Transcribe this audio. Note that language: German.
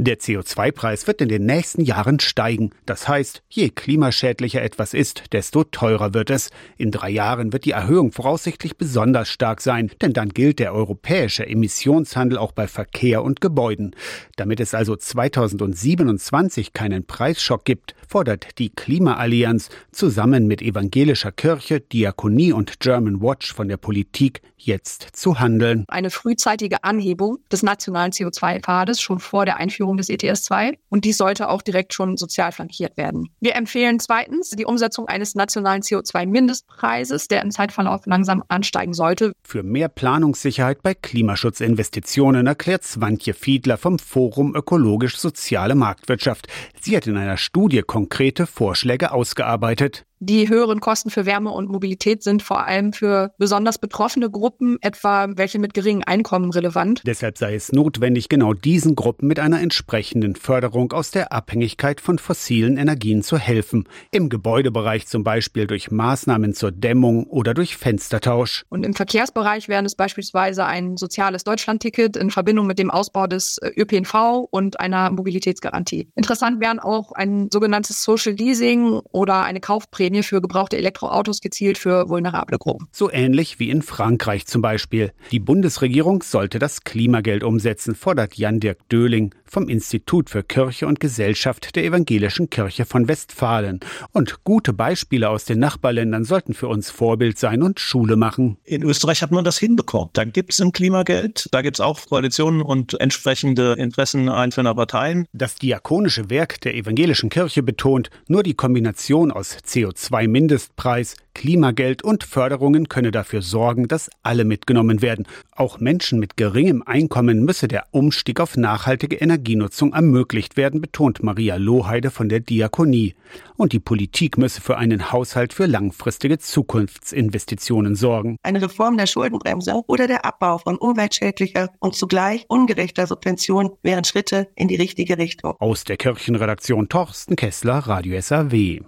Der CO2-Preis wird in den nächsten Jahren steigen. Das heißt, je klimaschädlicher etwas ist, desto teurer wird es. In drei Jahren wird die Erhöhung voraussichtlich besonders stark sein, denn dann gilt der europäische Emissionshandel auch bei Verkehr und Gebäuden. Damit es also 2027 keinen Preisschock gibt, fordert die Klimaallianz zusammen mit evangelischer Kirche, Diakonie und German Watch von der Politik jetzt zu handeln. Eine frühzeitige Anhebung des nationalen CO2-Pfades schon vor der Einführung des ETS2 und dies sollte auch direkt schon sozial flankiert werden. Wir empfehlen zweitens die Umsetzung eines nationalen CO2-Mindestpreises, der im Zeitverlauf langsam ansteigen sollte. Für mehr Planungssicherheit bei Klimaschutzinvestitionen erklärt Swantje Fiedler vom Forum Ökologisch-Soziale Marktwirtschaft. Sie hat in einer Studie konkrete Vorschläge ausgearbeitet. Die höheren Kosten für Wärme und Mobilität sind vor allem für besonders betroffene Gruppen, etwa welche mit geringem Einkommen, relevant. Deshalb sei es notwendig, genau diesen Gruppen mit einer entsprechenden Förderung aus der Abhängigkeit von fossilen Energien zu helfen. Im Gebäudebereich zum Beispiel durch Maßnahmen zur Dämmung oder durch Fenstertausch. Und im Verkehrsbereich wären es beispielsweise ein soziales Deutschlandticket in Verbindung mit dem Ausbau des äh, ÖPNV und einer Mobilitätsgarantie. Interessant wären auch ein sogenanntes Social Leasing oder eine Kaufprämie Prämie für gebrauchte Elektroautos gezielt für vulnerable Gruppen. So ähnlich wie in Frankreich zum Beispiel. Die Bundesregierung sollte das Klimageld umsetzen, fordert Jan-Dirk Döhling vom Institut für Kirche und Gesellschaft der Evangelischen Kirche von Westfalen. Und gute Beispiele aus den Nachbarländern sollten für uns Vorbild sein und Schule machen. In Österreich hat man das hinbekommen. Da gibt es ein Klimageld, da gibt es auch Koalitionen und entsprechende Interessen einzelner Parteien. Das diakonische Werk der Evangelischen Kirche betont, nur die Kombination aus CO2 CO2-Mindestpreis, Klimageld und Förderungen könne dafür sorgen, dass alle mitgenommen werden. Auch Menschen mit geringem Einkommen müsse der Umstieg auf nachhaltige Energienutzung ermöglicht werden, betont Maria Lohheide von der Diakonie. Und die Politik müsse für einen Haushalt für langfristige Zukunftsinvestitionen sorgen. Eine Reform der Schuldenbremse oder der Abbau von umweltschädlicher und zugleich ungerechter Subventionen wären Schritte in die richtige Richtung. Aus der Kirchenredaktion Torsten Kessler, Radio SAW.